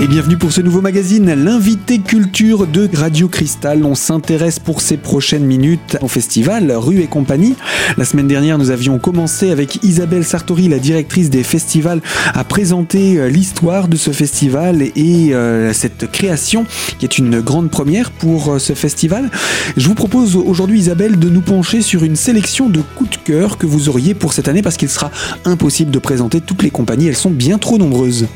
Et bienvenue pour ce nouveau magazine, l'invité culture de Radio Cristal. On s'intéresse pour ces prochaines minutes au festival Rue et compagnie. La semaine dernière, nous avions commencé avec Isabelle Sartori, la directrice des festivals, à présenter euh, l'histoire de ce festival et euh, cette création qui est une grande première pour euh, ce festival. Je vous propose aujourd'hui, Isabelle, de nous pencher sur une sélection de coups de cœur que vous auriez pour cette année parce qu'il sera impossible de présenter toutes les compagnies. Elles sont bien trop nombreuses.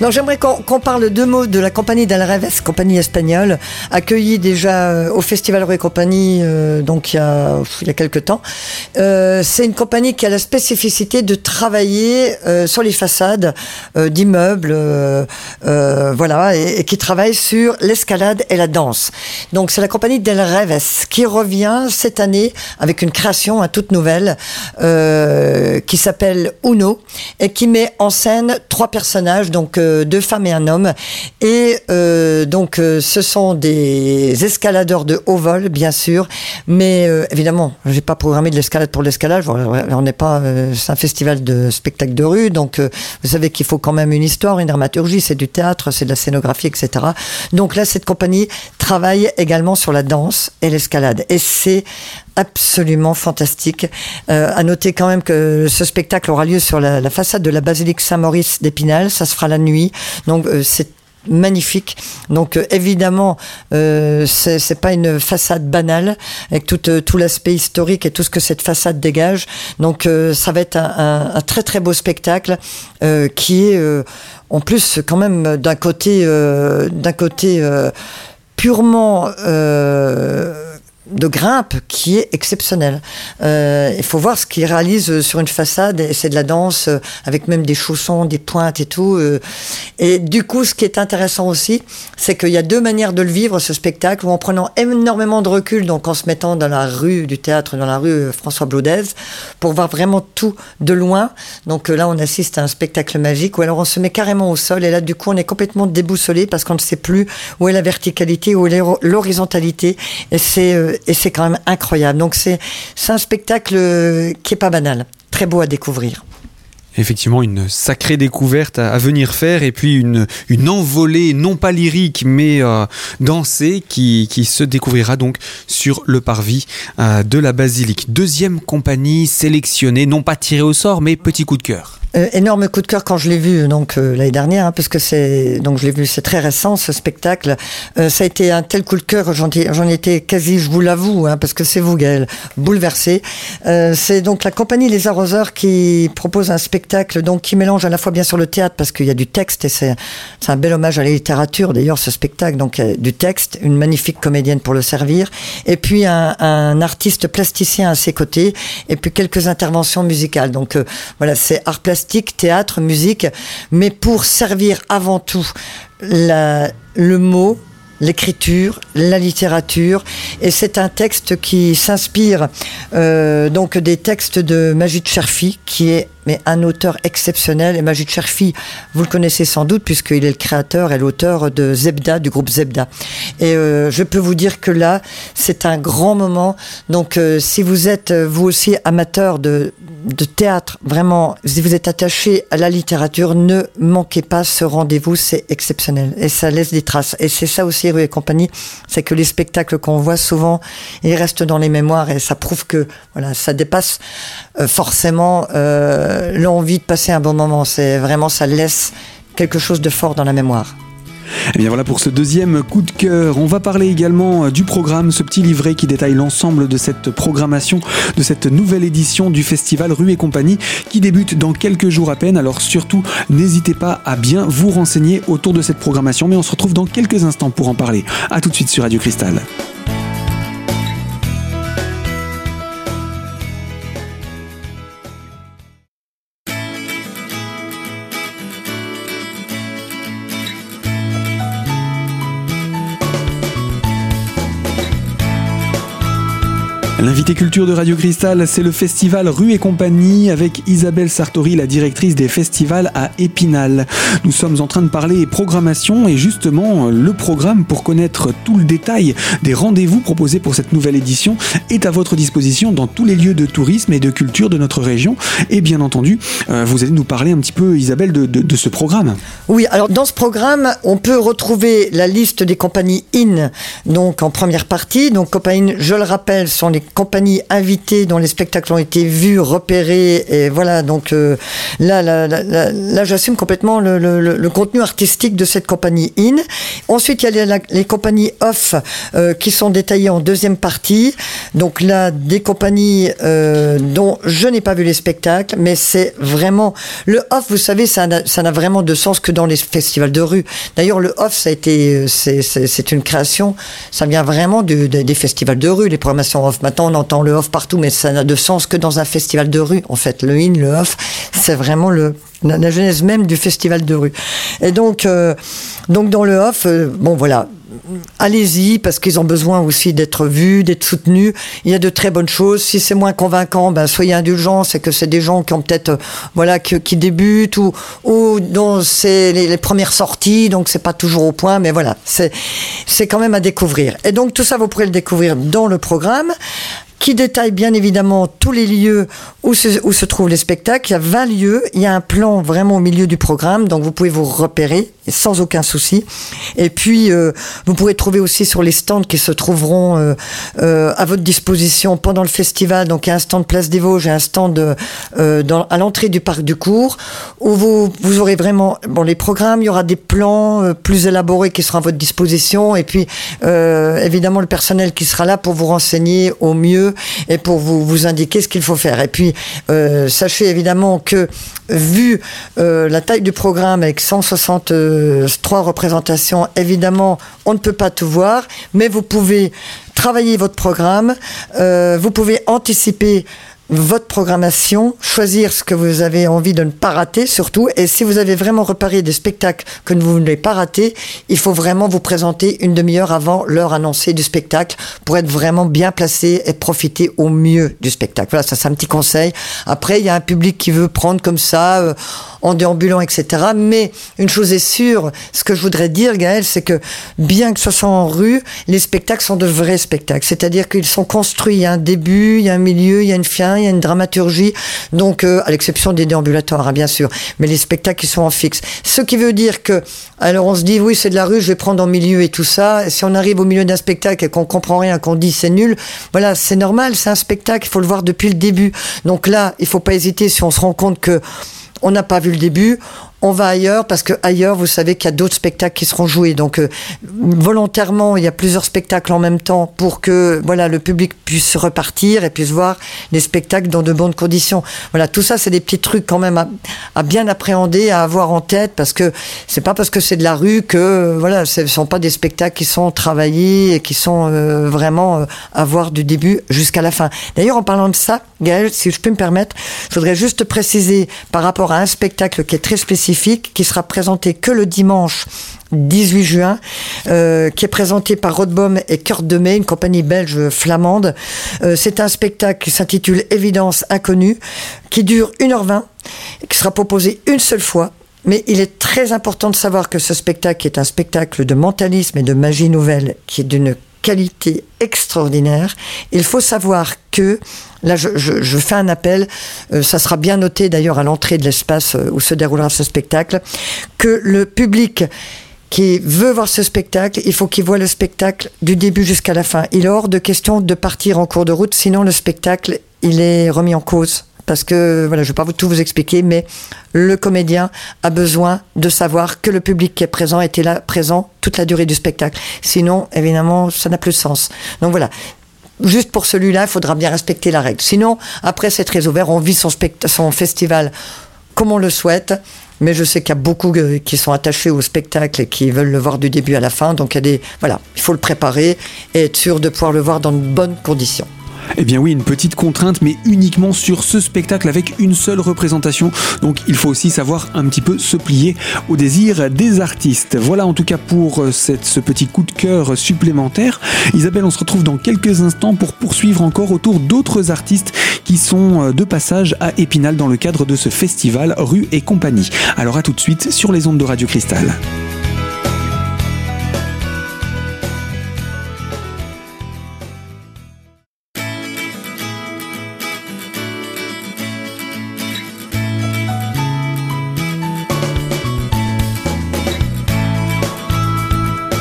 Non, j'aimerais qu'on parle deux mots de la compagnie Del Reves, compagnie espagnole, accueillie déjà euh, au Festival Rue et Compagnie, euh, donc il y a, il quelques temps. Euh, c'est une compagnie qui a la spécificité de travailler sur les façades d'immeubles, voilà, et, qui travaille sur l'escalade et la danse. Donc c'est la compagnie Del Reves qui revient cette année avec une création, un toute nouvelle, qui s'appelle Uno et qui met en scène trois personnages donc euh, deux femmes et un homme. Et euh, donc euh, ce sont des escaladeurs de haut vol, bien sûr, mais évidemment, j'ai pas programmé de l'escalade pour l'escalade. On n'est pas, c'est un festival de spectacle de rue, donc vous savez qu'il faut quand même une histoire, une dramaturgie, c'est du théâtre, c'est de la scénographie, etc. Donc là, cette compagnie travaille également sur la danse et l'escalade, et c'est absolument fantastique. Euh, à noter quand même que ce spectacle aura lieu sur la, façade de la basilique Saint-Maurice d'Épinal. Ça se fera la nuit. Donc euh, c'est magnifique. Donc euh, évidemment, euh, c'est pas une façade banale avec tout, euh, tout l'aspect historique et tout ce que cette façade dégage. Donc euh, ça va être un, un, un, très très beau spectacle qui est en plus quand même d'un côté d'un côté purement de grimpe qui est exceptionnel. Euh, il faut voir ce qu'il réalise sur une façade, et c'est de la danse euh, avec même des chaussons, des pointes et tout. Euh. Et du coup, ce qui est intéressant aussi, c'est qu'il y a deux manières de le vivre, ce spectacle, où en prenant énormément de recul, donc en se mettant dans la rue du théâtre, dans la rue François Blaudez, pour voir vraiment tout de loin. Donc là, on assiste à un spectacle magique, ou alors on se met carrément au sol, et là, du coup, on est complètement déboussolé parce qu'on ne sait plus où est la verticalité, où est l'horizontalité. Et c'est et c'est quand même incroyable. Donc c'est un spectacle qui est pas banal, très beau à découvrir. Effectivement une sacrée découverte à, venir faire et puis une, envolée non pas lyrique mais euh, dansée qui, qui se découvrira donc sur le parvis euh, de la basilique. Deuxième compagnie sélectionnée non pas tirée au sort mais petit coup de cœur Euh, énorme coup de cœur quand je l'ai vu donc euh, l'année dernière hein, parce que c'est donc je l'ai vu c'est très récent ce spectacle. Euh, ça a été un tel coup de cœur j'en j'en étais quasi je vous l'avoue hein, parce que c'est vous Gaël bouleversé c'est donc la compagnie les arroseurs qui propose un spectacle donc qui mélange à la fois bien sur le théâtre parce qu'il y a du texte et c'est un bel hommage à la littérature d'ailleurs ce spectacle. Donc du texte une magnifique comédienne pour le servir et puis un, artiste plasticien à ses côtés et puis quelques interventions musicales. Donc voilà c'est art plastique théâtre, musique, mais pour servir avant tout le mot, l'écriture, la littérature, et c'est un texte qui s'inspire euh, donc des textes de Magid Cherfi, qui est mais un auteur exceptionnel. Et Majid Cherfi, vous le connaissez sans doute, puisqu'il est le créateur et l'auteur de Zebda, du groupe Zebda. Et euh, je peux vous dire que là, c'est un grand moment. Donc, euh, si vous êtes, vous aussi, amateur de, de théâtre, vraiment, si vous êtes attaché à la littérature, ne manquez pas ce rendez-vous, c'est exceptionnel. Et ça laisse des traces. Et c'est ça aussi, Rue et compagnie, c'est que les spectacles qu'on voit souvent, ils restent dans les mémoires et ça prouve que voilà, ça dépasse euh, forcément euh, l'envie de passer un bon moment. C'est vraiment, ça laisse quelque chose de fort dans la mémoire. Et eh bien voilà pour ce deuxième coup de cœur. On va parler également euh, du programme, ce petit livret qui détaille l'ensemble de cette programmation, de cette nouvelle édition du festival Rue et compagnie qui débute dans quelques jours à peine. Alors surtout, n'hésitez pas à bien vous renseigner autour de cette programmation. Mais on se retrouve dans quelques instants pour en parler. A tout de suite sur Radio Cristal. L'invité culture de Radio Cristal, c'est le festival Rue et compagnie avec Isabelle Sartori, la directrice des festivals à Épinal. Nous sommes en train de parler programmation et justement le programme pour connaître tout le détail des rendez-vous proposés pour cette nouvelle édition est à votre disposition dans tous les lieux de tourisme et de culture de notre région. Et bien entendu, euh, vous allez nous parler un petit peu, Isabelle, de, de ce programme. Oui, alors dans ce programme, on peut retrouver la liste des compagnies IN, donc en première partie. Donc compagnies, je le rappelle, sont les compagnies invitées dont les spectacles ont été vus, repérés. Et voilà, donc euh, là, j'assume complètement le, contenu artistique de cette compagnie IN. Ensuite, il y a les, les compagnies off euh, qui sont détaillées en deuxième partie. Donc là, des compagnies euh, dont je n'ai pas vu les spectacles, mais c'est vraiment... Le off, vous savez, ça n'a vraiment de sens que dans les festivals de rue. D'ailleurs, le off, ça a été... C'est une création, ça vient vraiment des festivals de rue, les programmations off. Maintenant, on entend le off partout, mais ça n'a de sens que dans un festival de rue. En fait, le in, le off, c'est vraiment la, genèse même du festival de rue. Et donc, euh, dans le off, euh, bon voilà, allez-y parce qu'ils ont besoin aussi d'être vus, d'être soutenus. Il y a de très bonnes choses. Si c'est moins convaincant, ben soyez indulgents. C'est que c'est des gens qui ont peut-être, euh, voilà, qui, débutent ou ou dont c'est les, les, premières sorties, donc c'est pas toujours au point. Mais voilà, c'est c'est quand même à découvrir. Et donc tout ça, vous pourrez le découvrir dans le programme qui détaille bien évidemment tous les lieux où se, où se trouvent les spectacles. Il y a 20 lieux, il y a un plan vraiment au milieu du programme, donc vous pouvez vous repérer sans aucun souci. Et puis, euh, vous pourrez trouver aussi sur les stands qui se trouveront euh, euh, à votre disposition pendant le festival. Donc, il y a un stand Place des Vosges et un stand dans, à l'entrée du parc du cours, où vous, vous aurez vraiment bon, les programmes, il y aura des plans plus élaborés qui seront à votre disposition. Et puis, évidemment, le personnel qui sera là pour vous renseigner au mieux et pour vous, indiquer ce qu'il faut faire. Et puis, euh, sachez évidemment que, vu euh, la taille du programme avec 163 représentations, évidemment, on ne peut pas tout voir, mais vous pouvez travailler votre programme, euh, vous pouvez anticiper votre programmation, choisir ce que vous avez envie de ne pas rater surtout. Et si vous avez vraiment repéré des spectacles que vous ne voulez pas rater, il faut vraiment vous présenter une demi-heure avant l'heure annoncée du spectacle pour être vraiment bien placé et profiter au mieux du spectacle. Voilà, ça c'est un petit conseil. Après, il y a un public qui veut prendre comme ça, euh, en déambulant, etc. Mais une chose est sûre, ce que je voudrais dire, Gaël, c'est que bien que ce soit en rue, les spectacles sont de vrais spectacles. C'est-à-dire qu'ils sont construits. Il y a un début, il y a un milieu, il y a une fin, il y a une dramaturgie. Donc, euh, à l'exception des déambulatoires, hein, bien sûr. Mais les spectacles, ils sont en fixe. Ce qui veut dire que, alors on se dit, oui, c'est de la rue, je vais prendre en milieu et tout ça. si on arrive au milieu d'un spectacle et qu'on comprend rien, qu'on dit c'est nul, voilà, c'est normal, c'est un spectacle, il faut le voir depuis le début. Donc là, il faut pas hésiter si on se rend compte que on n'a pas vu le début, on va ailleurs parce que ailleurs, vous savez qu'il y a d'autres spectacles qui seront joués. Donc euh, volontairement, il y a plusieurs spectacles en même temps pour que voilà le public puisse repartir et puisse voir les spectacles dans de bonnes conditions. Voilà, tout ça, c'est des petits trucs quand même à, bien appréhender, à avoir en tête parce que c'est pas parce que c'est de la rue que voilà, ce sont pas des spectacles qui sont travaillés et qui sont euh, vraiment euh, à voir du début jusqu'à la fin. D'ailleurs, en parlant de ça, Gaël, si je peux me permettre, je voudrais juste préciser par rapport à un spectacle qui est très spécifique qui sera présenté que le dimanche 18 juin, euh, qui est présenté par Rodbom et Kurt Demey, une compagnie belge flamande. Euh, c'est un spectacle qui s'intitule Évidence inconnue, qui dure 1h20, qui sera proposé une seule fois. Mais il est très important de savoir que ce spectacle est un spectacle de mentalisme et de magie nouvelle, qui est d'une qualité extraordinaire. Il faut savoir que, là je, fais un appel, euh, ça sera bien noté d'ailleurs à l'entrée de l'espace euh, où se déroulera ce spectacle, que le public qui veut voir ce spectacle, il faut qu'il voit le spectacle du début jusqu'à la fin. Il est hors de question de partir en cours de route, sinon le spectacle, il est remis en cause parce que voilà, je ne vais pas tout vous expliquer, mais le comédien a besoin de savoir que le public qui est présent était là, présent toute la durée du spectacle. Sinon, évidemment, ça n'a plus de sens. Donc voilà. Juste pour celui-là, il faudra bien respecter la règle. Sinon, après, c'est très ouvert. On vit son, son festival comme on le souhaite. Mais je sais qu'il y a beaucoup euh, qui sont attachés au spectacle et qui veulent le voir du début à la fin. Donc il voilà, il faut le préparer et être sûr de pouvoir le voir dans de bonnes conditions. Eh bien oui, une petite contrainte, mais uniquement sur ce spectacle avec une seule représentation. Donc il faut aussi savoir un petit peu se plier au désir des artistes. Voilà en tout cas pour euh, ce petit coup de cœur supplémentaire. Isabelle, on se retrouve dans quelques instants pour poursuivre encore autour d'autres artistes qui sont euh, de passage à Épinal dans le cadre de ce festival Rue et compagnie. Alors à tout de suite sur les ondes de Radio Cristal.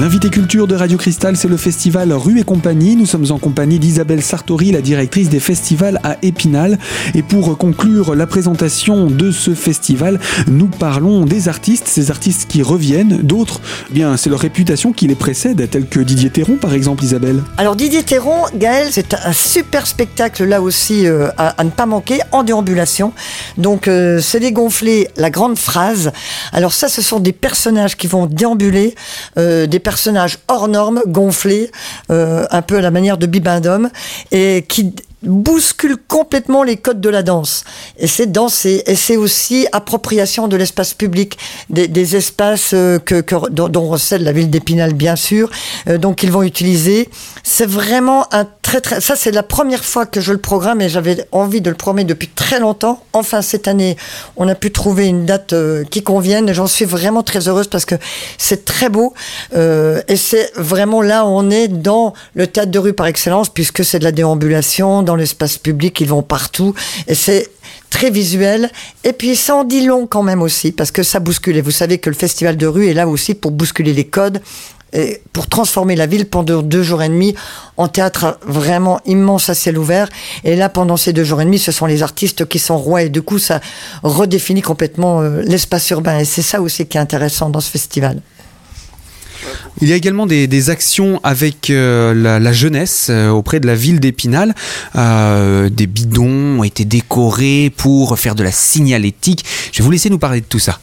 L'invité culture de Radio Cristal, c'est le festival Rue et compagnie. Nous sommes en compagnie d'Isabelle Sartori, la directrice des festivals à Épinal. Et pour conclure la présentation de ce festival, nous parlons des artistes, ces artistes qui reviennent. D'autres, eh bien, c'est leur réputation qui les précède, tels que Didier Théron, par exemple, Isabelle. Alors Didier Théron, Gaël, c'est un super spectacle là aussi euh, à, ne pas manquer en déambulation. Donc euh, c'est dégonfler la grande phrase. Alors ça, ce sont des personnages qui vont déambuler, euh, des personnage hors norme, gonflé, euh, un peu à la manière de Bibendum, et qui bouscule complètement les codes de la danse. Et c'est danser. Et c'est aussi appropriation de l'espace public, des, espaces euh, que, que, dont, dont la ville d'Épinal, bien sûr. Euh, donc ils vont utiliser. C'est vraiment un Ça c'est la première fois que je le programme et j'avais envie de le programmer depuis très longtemps. Enfin cette année, on a pu trouver une date euh, qui convienne. Et j'en suis vraiment très heureuse parce que c'est très beau euh, et c'est vraiment là où on est dans le théâtre de rue par excellence puisque c'est de la déambulation dans l'espace public, ils vont partout. Et c'est très visuel. Et puis ça en dit long quand même aussi, parce que ça bouscule. Et vous savez que le festival de rue est là aussi pour bousculer les codes. Pour transformer la ville pendant deux jours et demi en théâtre vraiment immense à ciel ouvert. Et là, pendant ces deux jours et demi, ce sont les artistes qui sont rois et du coup, ça redéfinit complètement euh, l'espace urbain. Et c'est ça aussi qui est intéressant dans ce festival. Il y a également des, actions avec euh, la, jeunesse euh, auprès de la ville d'Épinal. Des bidons ont été décorés pour faire de la signalétique. Je vais vous laisser nous parler de tout ça.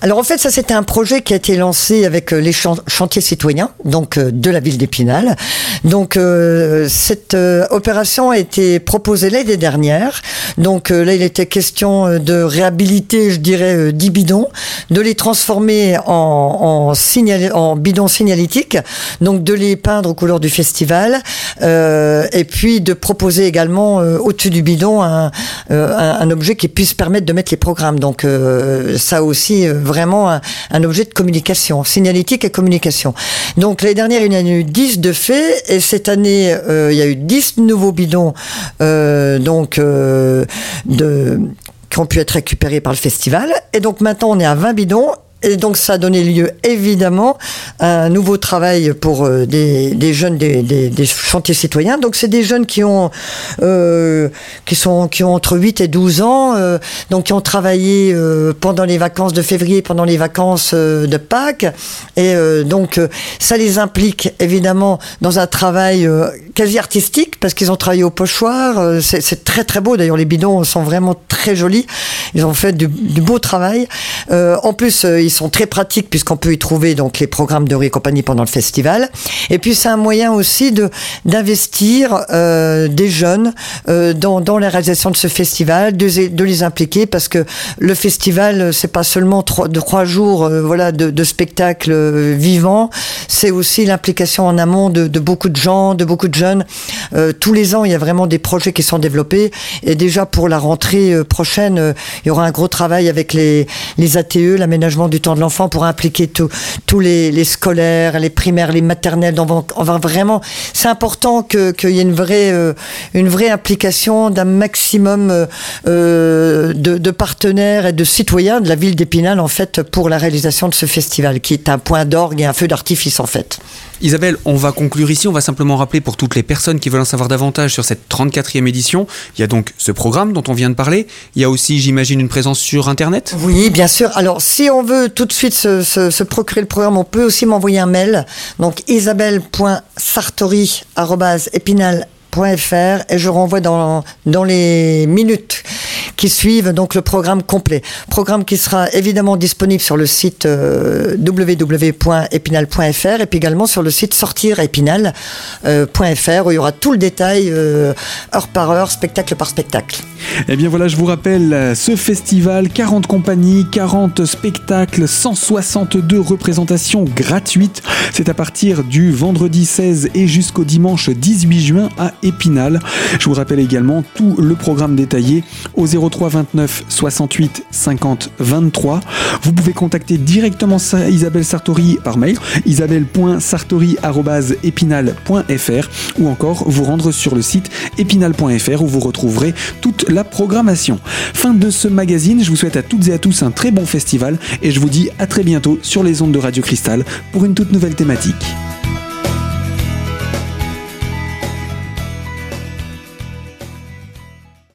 Alors en fait, ça c'était un projet qui a été lancé avec euh, les chantiers citoyens, donc euh, de la ville d'Épinal. Donc euh, cette opération a été proposée l'année dernière. Donc là, il était question de réhabiliter, je dirais, 10 bidons, de les transformer en, en, signal, en bidons signalétiques, donc de les peindre aux couleurs du festival, euh, et puis de proposer également euh, au-dessus du bidon un, euh, un, un, objet qui puisse permettre de mettre les programmes. Donc ça aussi vraiment un, objet de communication, signalétique et communication. Donc l'année dernière, il y en a eu 10 de fait, et cette année, euh, il y a eu 10 nouveaux bidons euh, donc euh, qui ont pu être récupérés par le festival. Et donc maintenant, on est à 20 bidons et donc ça a donné lieu évidemment à un nouveau travail pour euh, des, jeunes des, chantiers citoyens. Donc c'est des jeunes qui ont euh, qui sont qui ont entre 8 et 12 ans, euh, donc qui ont travaillé pendant les vacances de février, pendant les vacances de Pâques, et donc ça les implique évidemment dans un travail quasi artistique parce qu'ils ont travaillé au pochoir. C'est très très beau. D'ailleurs les bidons sont vraiment très jolis. Ils ont fait du, du beau travail. en plus ils sont très pratiques puisqu'on peut y trouver donc les programmes de rue et compagnie pendant le festival. Et puis c'est un moyen aussi de d'investir euh, des jeunes euh, dans, dans la réalisation de ce festival, de, les impliquer parce que le festival c'est pas seulement trois, de trois jours euh, voilà de, de spectacles vivants, c'est aussi l'implication en amont de, de, beaucoup de gens, de beaucoup de jeunes. Tous les ans il y a vraiment des projets qui sont développés et déjà pour la rentrée prochaine il y aura un gros travail avec les les ATE, l'aménagement du temps de l'enfant pour impliquer tous les, les, scolaires, les primaires, les maternelles. On va, vraiment, c'est important qu'il que y ait une vraie, euh, une vraie implication d'un maximum euh, euh, de, de, partenaires et de citoyens de la ville d'Épinal en fait pour la réalisation de ce festival qui est un point d'orgue et un feu d'artifice en fait. Isabelle, on va conclure ici. On va simplement rappeler pour toutes les personnes qui veulent en savoir davantage sur cette 34e édition. Il y a donc ce programme dont on vient de parler. Il y a aussi, j'imagine, une présence sur Internet Oui, bien sûr. Alors, si on veut tout de suite se, procurer le programme, on peut aussi m'envoyer un mail. Donc, et je renvoie dans, les minutes qui suivent donc le programme complet. Programme qui sera évidemment disponible sur le site euh, www.epinal.fr et puis également sur le site sortirépinal.fr où il y aura tout le détail heure par heure, spectacle par spectacle. Eh bien voilà, je vous rappelle ce festival, 40 compagnies, 40 spectacles, 162 représentations gratuites. C'est à partir du vendredi 16 et jusqu'au dimanche 18 juin à Épinal. Je vous rappelle également tout le programme détaillé au 03 29 68 50 23. Vous pouvez contacter directement Isabelle Sartori par mail isabelle.sartori.épinal.fr ou encore vous rendre sur le site épinal.fr où vous retrouverez toute la programmation. Fin de ce magazine, je vous souhaite à toutes et à tous un très bon festival et je vous dis à très bientôt sur les ondes de Radio Cristal pour une toute nouvelle thématique.